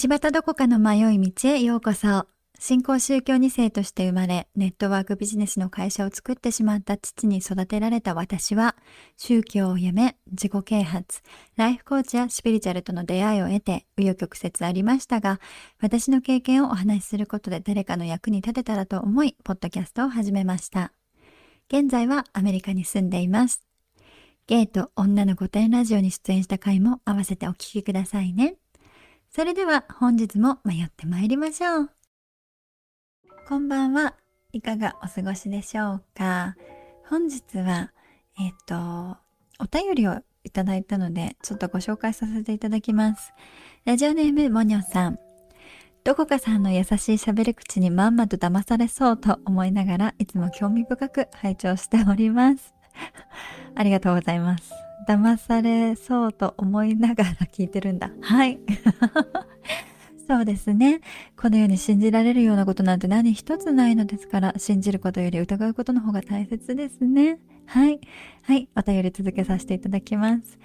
道端どこかの迷い道へようこそ。新興宗教2世として生まれ、ネットワークビジネスの会社を作ってしまった父に育てられた私は、宗教をやめ、自己啓発、ライフコーチやスピリチュアルとの出会いを得て、紆余曲折ありましたが、私の経験をお話しすることで誰かの役に立てたらと思い、ポッドキャストを始めました。現在はアメリカに住んでいます。ゲイと女の御殿ラジオに出演した回も合わせてお聞きくださいね。それでは本日も迷って参りましょう。こんばんは。いかがお過ごしでしょうか？本日は、えっ、と、お便りをいただいたので、ちょっとご紹介させていただきます。ラジオネームもにょさん。どこかさんの優しい喋り口にまんまと騙されそうと思いながらいつも興味深く拝聴しております。ありがとうございます。騙されそうと思いながら聞いてるんだ。はい。そうですね。このように信じられるようなことなんて何一つないのですから、信じることより疑うことの方が大切ですね。はい。はい。お便り続けさせていただきます。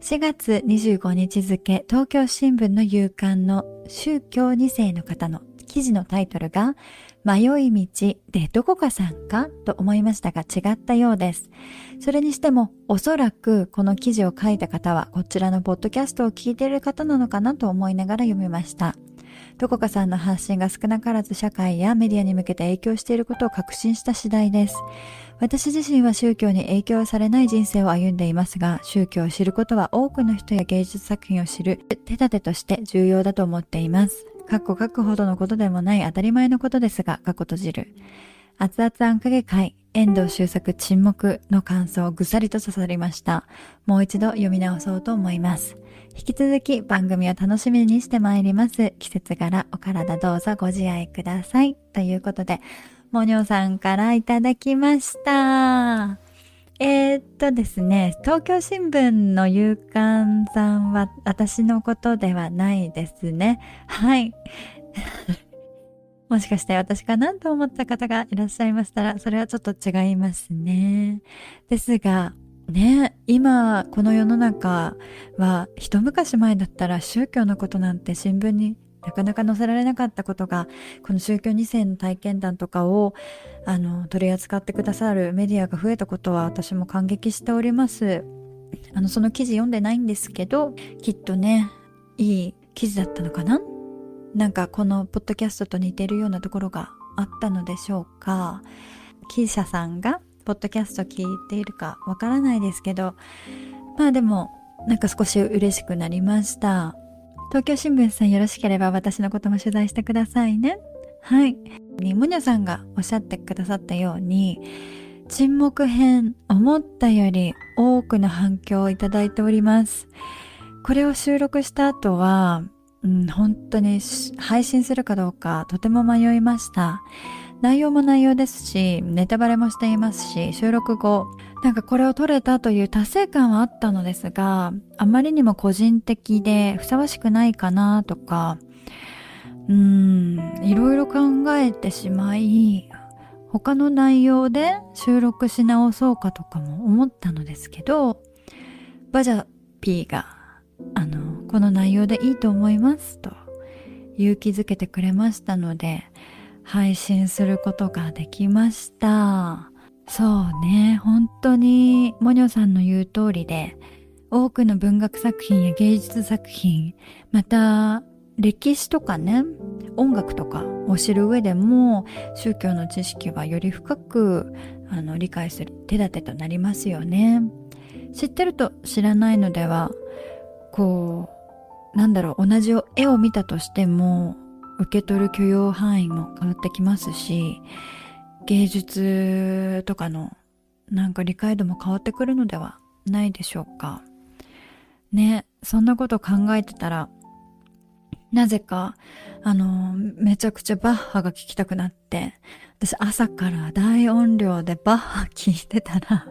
4月25日付、東京新聞の夕刊の宗教2世の方の記事のタイトルが、迷い道でどこかさんかと思いましたが違ったようです。それにしてもおそらくこの記事を書いた方はこちらのポッドキャストを聞いている方なのかなと思いながら読みました。どこかさんの発信が少なからず社会やメディアに向けて影響していることを確信した次第です。私自身は宗教に影響されない人生を歩んでいますが、宗教を知ることは多くの人や芸術作品を知る手立てとして重要だと思っています。かっこ書くほどのことでもない当たり前のことですが、過去閉じる。熱々あんかけ会、遠藤周作沈黙の感想をぐさりと刺さりました。もう一度読み直そうと思います。引き続き番組を楽しみにしてまいります。季節柄お体どうぞご自愛ください。ということで、もにょさんからいただきました。えー、っとですね、東京新聞の夕刊さんは私のことではないですね。はい。もしかして私かなと思った方がいらっしゃいましたら、それはちょっと違いますね。ですが、ね、今この世の中は一昔前だったら宗教のことなんて新聞になかなか載せられなかったことがこの宗教2世の体験談とかをあの取り扱ってくださるメディアが増えたことは私も感激しております。あのその記事読んでないんですけどきっとねいい記事だったのかな？なんかこのポッドキャストと似てるようなところがあったのでしょうか。記者さんがポッドキャスト聞いているかわからないですけどまあでもなんか少し嬉しくなりました。東京新聞さんよろしければ私のことも取材してくださいね。はい。モニョさんがおっしゃってくださったように、沈黙編、思ったより多くの反響をいただいております。これを収録した後は、うん、本当に配信するかどうかとても迷いました。内容も内容ですし、ネタバレもしていますし、収録後、なんかこれを撮れたという達成感はあったのですが、あまりにも個人的でふさわしくないかなとか、うーん、いろいろ考えてしまい、他の内容で収録し直そうかとかも思ったのですけど、バジャピーが、あの、この内容でいいと思いますと勇気づけてくれましたので、配信することができました。そうね、本当にモニョさんの言う通りで、多くの文学作品や芸術作品、また歴史とかね、音楽とかを知る上でも、宗教の知識はより深くあの理解する手立てとなりますよね。知ってると知らないのでは、こう、なんだろう、同じ絵を見たとしても、受け取る許容範囲も変わってきますし、芸術とかのなんか理解度も変わってくるのではないでしょうか。ね、そんなこと考えてたら、なぜか、あの、めちゃくちゃバッハが聴きたくなって、私朝から大音量でバッハ聴いてたら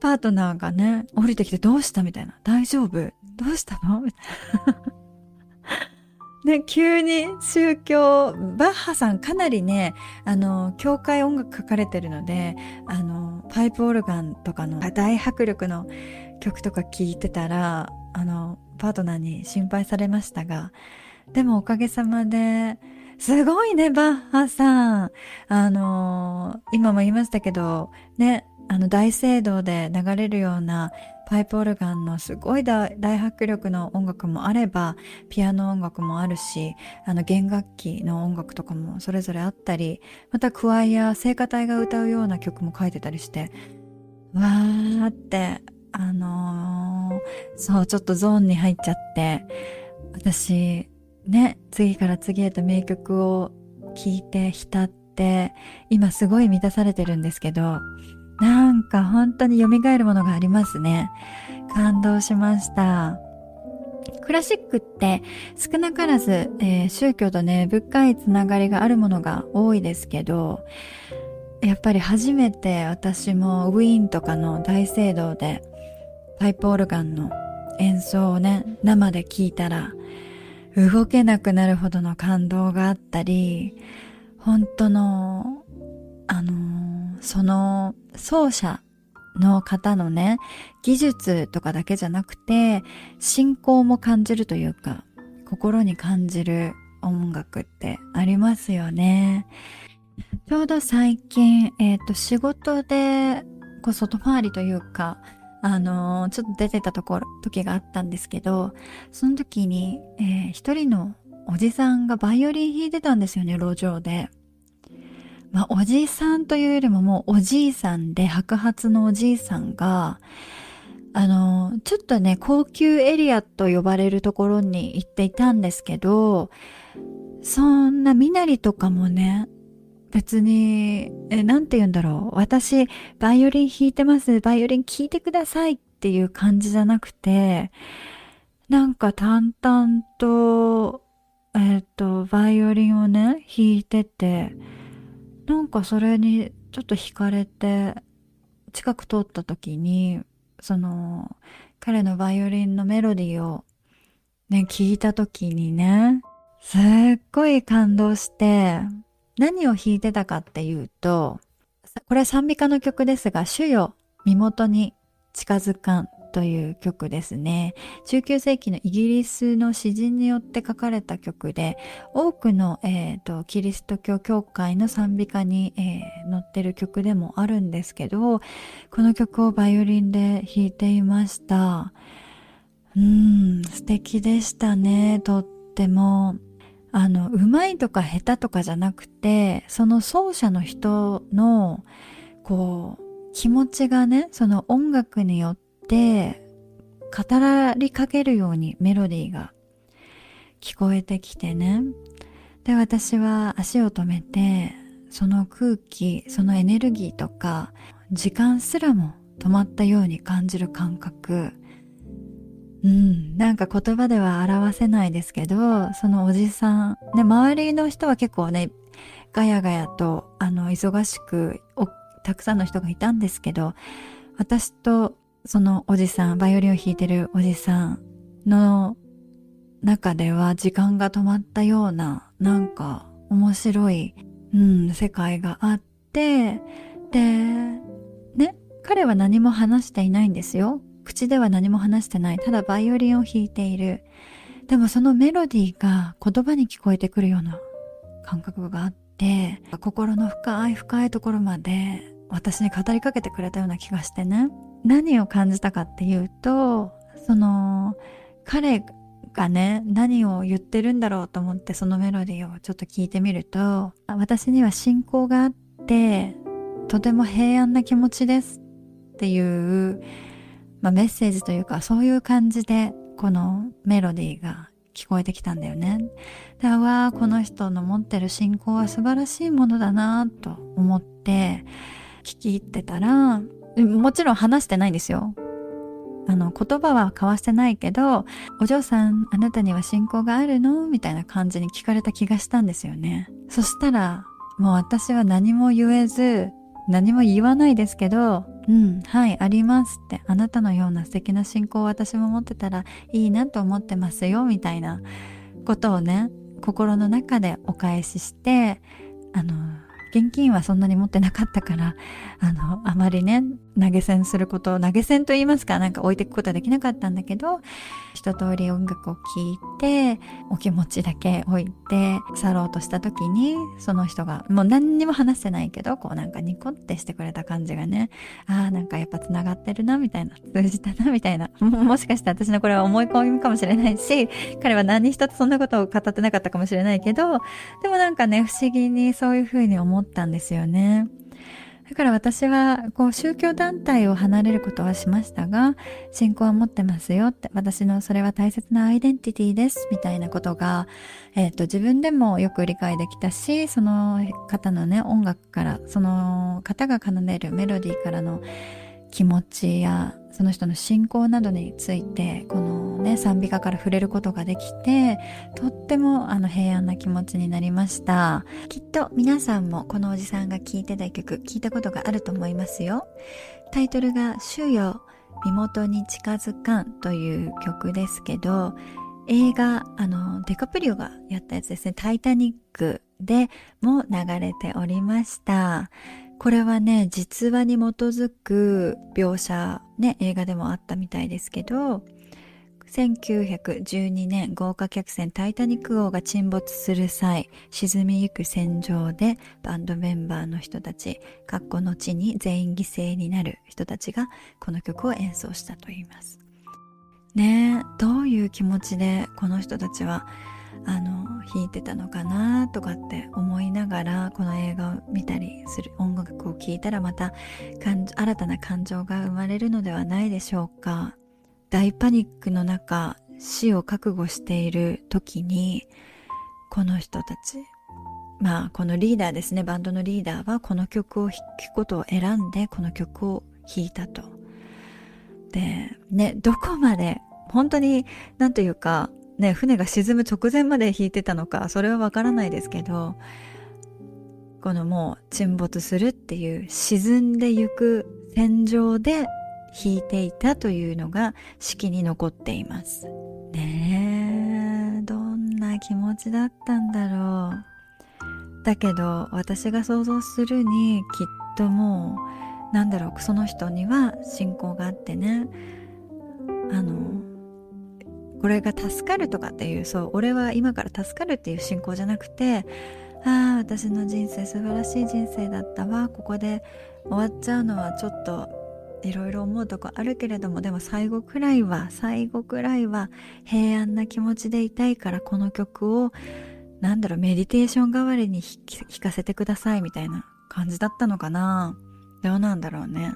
パートナーがね、降りてきてどうしたみたいな。大丈夫？どうしたの？みたいなね、急に宗教、バッハさんかなりね、あの、教会音楽書かれてるので、あの、パイプオルガンとかの大迫力の曲とか聴いてたら、あの、パートナーに心配されましたが、でもおかげさまで、すごいね、バッハさん。あの、今も言いましたけど、ね、あの大聖堂で流れるようなパイプオルガンのすごい大迫力の音楽もあれば、ピアノ音楽もあるし、あの弦楽器の音楽とかもそれぞれあったり、またクワイア、聖歌隊が歌うような曲も書いてたりして、わーって、あのー、そう、ちょっとゾーンに入っちゃって、私、ね、次から次へと名曲を聴いて浸って、今すごい満たされてるんですけど、なんか本当に蘇るものがありますね。感動しました。クラシックって少なからず、えー、宗教とね、深いつながりがあるものが多いですけど、やっぱり初めて私もウィーンとかの大聖堂でパイプオルガンの演奏をね、生で聞いたら動けなくなるほどの感動があったり、本当の、あのー、その奏者の方のね、技術とかだけじゃなくて、信仰も感じるというか、心に感じる音楽ってありますよね。ちょうど最近、えっ、ー、と、仕事で、こう、外回りというか、あのー、ちょっと出てたところ、時があったんですけど、その時に、えー、一人のおじさんがバイオリン弾いてたんですよね、路上で。まあ、おじさんというよりももうおじいさんで白髪のおじいさんが、あの、ちょっとね、高級エリアと呼ばれるところに行っていたんですけど、そんな身なりとかもね、別に、え、なんて言うんだろう。私、バイオリン弾いてます。バイオリン聴いてくださいっていう感じじゃなくて、なんか淡々と、えっ、と、バイオリンをね、弾いてて、なんかそれにちょっと惹かれて、近く通った時に、その、彼のバイオリンのメロディーをね、聞いた時にね、すっごい感動して、何を弾いてたかっていうと、これ賛美歌の曲ですが、主よ、身元に近づかん。という曲ですね。19世紀のイギリスの詩人によって書かれた曲で、多くの、えーと、キリスト教教会の賛美歌に、えー、載ってる曲でもあるんですけど、この曲をバイオリンで弾いていました。うん、素敵でしたね、とっても。あの、うまいとか下手とかじゃなくて、その奏者の人の、こう、気持ちがね、その音楽によって、語りかけるようにメロディーが聞こえてきてね。で、私は足を止めて、その空気、そのエネルギーとか、時間すらも止まったように感じる感覚。うん、なんか言葉では表せないですけど、そのおじさん、ね、周りの人は結構ね、ガヤガヤと、あの、忙しく、たくさんの人がいたんですけど、私とそのおじさん、バイオリンを弾いてるおじさんの中では時間が止まったような、なんか面白い、うん、世界があって、で、ね、彼は何も話していないんですよ。口では何も話してない。ただバイオリンを弾いている。でもそのメロディーが言葉に聞こえてくるような感覚があって、心の深い深いところまで私に語りかけてくれたような気がしてね。何を感じたかっていうと、その、彼がね、何を言ってるんだろうと思ってそのメロディーをちょっと聞いてみると、私には信仰があって、とても平安な気持ちですっていうまあ、メッセージというかそういう感じでこのメロディーが聞こえてきたんだよね。で、わあ、この人の持ってる信仰は素晴らしいものだなと思って聞き入ってたら、もちろん話してないんですよ。あの、言葉は交わしてないけど、お嬢さん、あなたには信仰があるの？みたいな感じに聞かれた気がしたんですよね。そしたら、もう私は何も言えず、何も言わないですけど、うん、はい、ありますって、あなたのような素敵な信仰を私も持ってたらいいなと思ってますよ、みたいなことをね、心の中でお返しして、あの、現金はそんなに持ってなかったから、あの、あまりね、投げ銭すること投げ銭と言いますかなんか置いていくことはできなかったんだけど一通り音楽を聴いてお気持ちだけ置いて去ろうとした時にその人がもう何にも話してないけどこうなんかニコってしてくれた感じがねああなんかやっぱ繋がってるなみたいな通じたなみたいな もしかして私のこれは思い込みかもしれないし彼は何一つそんなことを語ってなかったかもしれないけどでもなんかね不思議にそういうふうに思ったんですよね。だから私はこう宗教団体を離れることはしましたが信仰は持ってますよって私のそれは大切なアイデンティティですみたいなことが、えーと、自分でもよく理解できたしその方のね音楽からその方が奏でるメロディーからの気持ちやその人の信仰などについてこのね賛美歌から触れることができてとってもあの平安な気持ちになりました。きっと皆さんもこのおじさんが聴いてた曲聞いたことがあると思いますよ。タイトルが「主よ身元に近づかん」という曲ですけど映画あのデカプリオがやったやつですね「タイタニック」でも流れておりました。これはね実話に基づく描写ね映画でもあったみたいですけど1912年豪華客船タイタニック号が沈没する際沈みゆく船上でバンドメンバーの人たち括弧の地に全員犠牲になる人たちがこの曲を演奏したと言います。ねえどういう気持ちでこの人たちはあの弾いてたのかなとかって思いながらこの映画を見たりする音楽を聴いたらまた新たな感情が生まれるのではないでしょうか。大パニックの中死を覚悟している時にこの人たちまあこのリーダーですね。バンドのリーダーはこの曲を弾くことを選んでこの曲を弾いたと。でねどこまで本当に何というかね、船が沈む直前まで引いてたのか、それはわからないですけど、このもう沈没するっていう沈んでゆく戦場で引いていたというのが式に残っています。ねえ、どんな気持ちだったんだろう。だけど私が想像するにきっともうなんだろうその人には信仰があってねあのこれが助かるとかっていうそう俺は今から助かるっていう信仰じゃなくてああ私の人生素晴らしい人生だったわここで終わっちゃうのはちょっといろいろ思うとこあるけれどもでも最後くらいは最後くらいは平安な気持ちでいたいからこの曲をなんだろうメディテーション代わりに弾かせてくださいみたいな感じだったのかな。どうなんだろうね。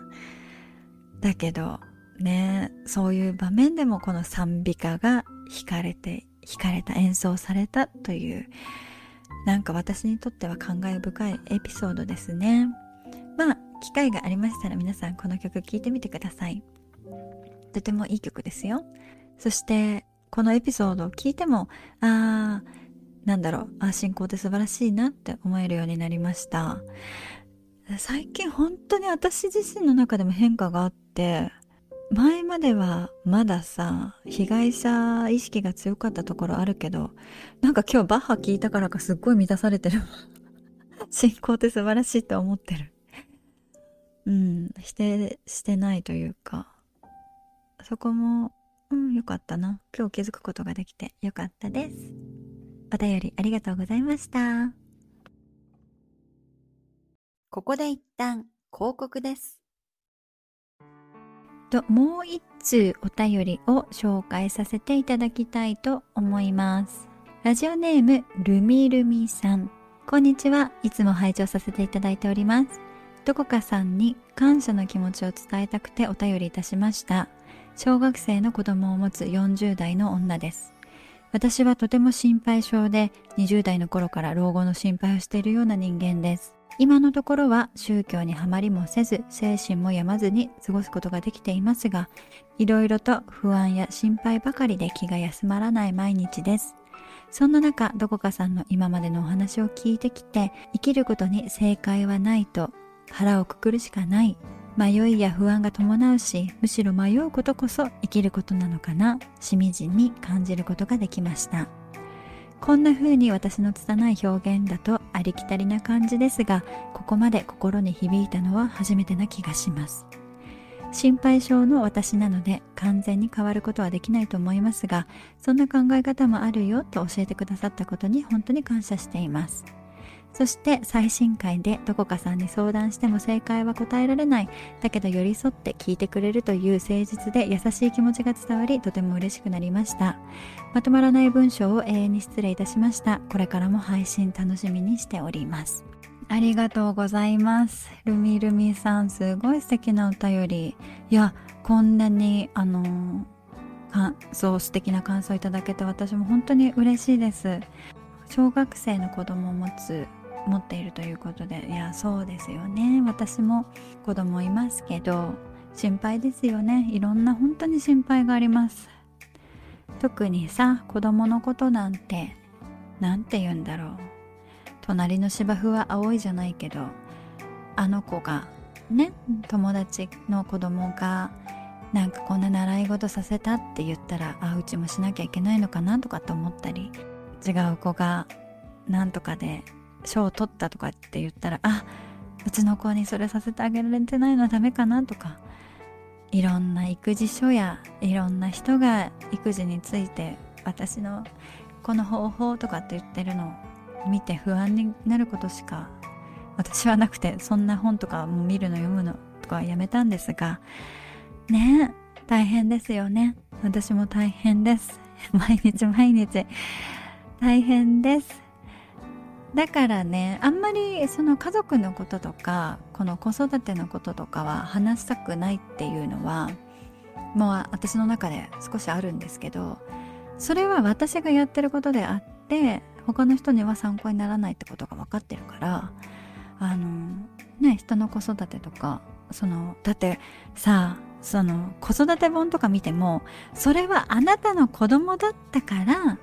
だけどねそういう場面でもこの賛美歌が弾かれて弾かれた演奏されたというなんか私にとっては感慨深いエピソードですね。まあ機会がありましたら皆さんこの曲聴いてみてください。とてもいい曲ですよ。そしてこのエピソードを聞いてもああなんだろうあ信仰って素晴らしいなって思えるようになりました。最近本当に私自身の中でも変化があって前まではまださ被害者意識が強かったところあるけどなんか今日バッハ聞いたからかすっごい満たされてる。信仰って素晴らしいと思ってる。うん否定してないというか。そこもうんよかったな。今日気づくことができてよかったです。お便りありがとうございました。ここで一旦広告です。ともう一通お便りを紹介させていただきたいと思います。ラジオネームルミルミさん。こんにちは。いつも拝聴させていただいておりますどこかさんに感謝の気持ちを伝えたくてお便りいたしました。小学生の子供を持つ40代の女です。私はとても心配性で20代の頃から老後の心配をしているような人間です。今のところは宗教にはまりもせず精神も病まずに過ごすことができていますがいろいろと不安や心配ばかりで気が休まらない毎日です。そんな中どこかさんの今までのお話を聞いてきて生きることに正解はないと腹をくくるしかない。迷いや不安が伴うしむしろ迷うことこそ生きることなのかな。しみじみ感じることができました。こんな風に私の拙い表現だとありきたりな感じですがここまで心に響いたのは初めてな気がします。心配性の私なので完全に変わることはできないと思いますがそんな考え方もあるよと教えてくださったことに本当に感謝しています。そして最新回でどこかさんに相談しても正解は答えられない。だけど寄り添って聞いてくれるという誠実で優しい気持ちが伝わりとても嬉しくなりました。まとまらない文章を永遠に失礼いたしました。これからも配信楽しみにしております。ありがとうございます。ルミルミさんすごい素敵なお便り。いやこんなにあの感想素敵な感想いただけて私も本当に嬉しいです。小学生の子供を持つ持っているということでいやそうですよね。私も子供いますけど心配ですよね。いろんな本当に心配があります。特にさ子供のことなんて何て言うんだろう。隣の芝生は青いじゃないけどあの子がね友達の子供がなんかこんな習い事させたって言ったらあうちもしなきゃいけないのかなとかって思ったり違う子がなんとかで賞を取ったとかって言ったらあうちの子にそれさせてあげられてないのはダメかなとかいろんな育児書やいろんな人が育児について私のこの方法とかって言ってるのを見て不安になることしか私はなくてそんな本とかも見るの読むのとかはやめたんですがね大変ですよね。私も大変です。毎日毎日。大変です。だからねあんまりその家族のこととかこの子育てのこととかは話したくないっていうのはもう私の中で少しあるんですけどそれは私がやってることであって他の人には参考にならないってことが分かってるからあのね人の子育てとかそのだってさその子育て本とか見てもそれはあなたの子供だったから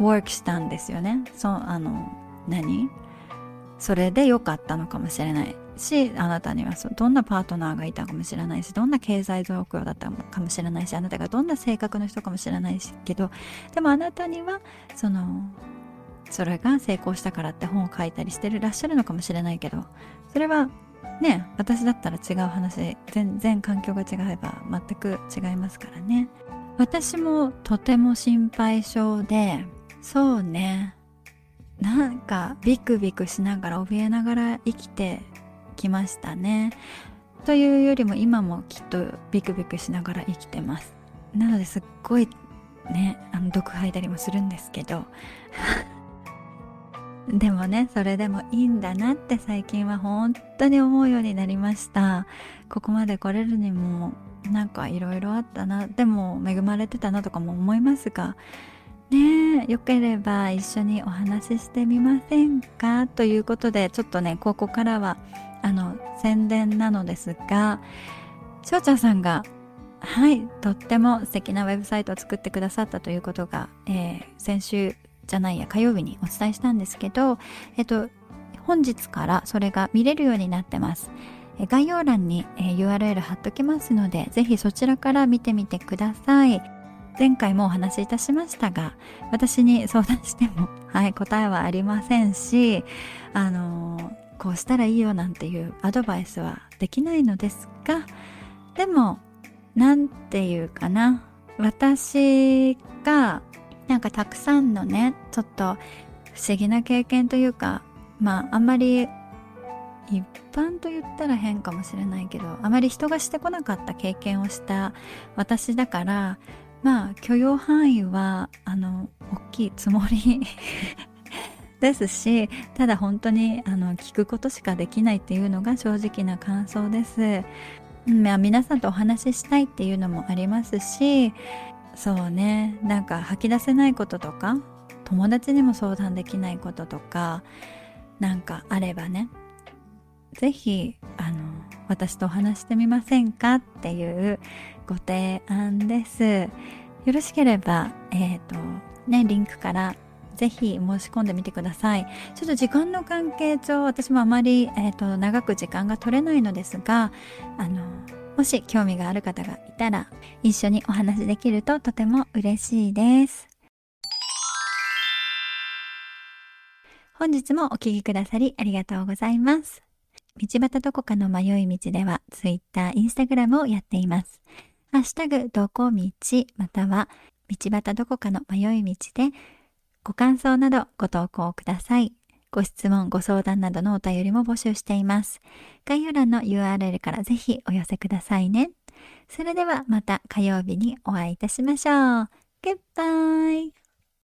ワークしたんですよね。そうあの何？それで良かったのかもしれないしあなたにはどんなパートナーがいたかもしれないしどんな経済状況だったのかもしれないしあなたがどんな性格の人かもしれないけどでもあなたにはそのそれが成功したからって本を書いたりしてるらっしゃるのかもしれないけどそれはね私だったら違う話全然環境が違えば全く違いますからね。私もとても心配性でそうね。なんかビクビクしながら怯えながら生きてきましたね。というよりも今もきっとビクビクしながら生きてます。なのですっごいねあの毒吐いたりもするんですけど。でもねそれでもいいんだなって最近は本当に思うようになりました。ここまで来れるにもなんかいろいろあったな。でも恵まれてたなとかも思いますがねよければ一緒にお話ししてみませんか？ということでちょっとねここからはあの宣伝なのですがしょうちゃんさんがはいとっても素敵なウェブサイトを作ってくださったということが、えー、先週じゃないや火曜日にお伝えしたんですけどえっと本日からそれが見れるようになってます。概要欄に URL 貼っときますのでぜひそちらから見てみてください。前回もお話しいたしましたが私に相談しても、はい、答えはありませんしあのこうしたらいいよなんていうアドバイスはできないのですがでも何て言うかな私がなんかたくさんのねちょっと不思議な経験というかまああんまり一般と言ったら変かもしれないけどあまり人がしてこなかった経験をした私だからまあ許容範囲はあの大きいつもり ですし、ただ本当にあの聞くことしかできないっていうのが正直な感想です。まあ、皆さんとお話ししたいっていうのもありますし、そうね、なんか吐き出せないこととか、友達にも相談できないこととか、なんかあればね、ぜひ、あの、私とお話してみませんかっていうご提案です。よろしければ、えっ、ー、と、ね、リンクからぜひ申し込んでみてください。ちょっと時間の関係上、私もあまり、えーと、長く時間が取れないのですが、あの、もし興味がある方がいたら、一緒にお話できるととても嬉しいです。本日もお聴きくださりありがとうございます。道端どこかの迷い道では Twitter、Instagram をやっています。ハッシュタグどこ道または道端どこかの迷い道でご感想などご投稿ください。ご質問、ご相談などのお便りも募集しています。概要欄の URL からぜひお寄せくださいね。それではまた火曜日にお会いいたしましょう。Goodbye!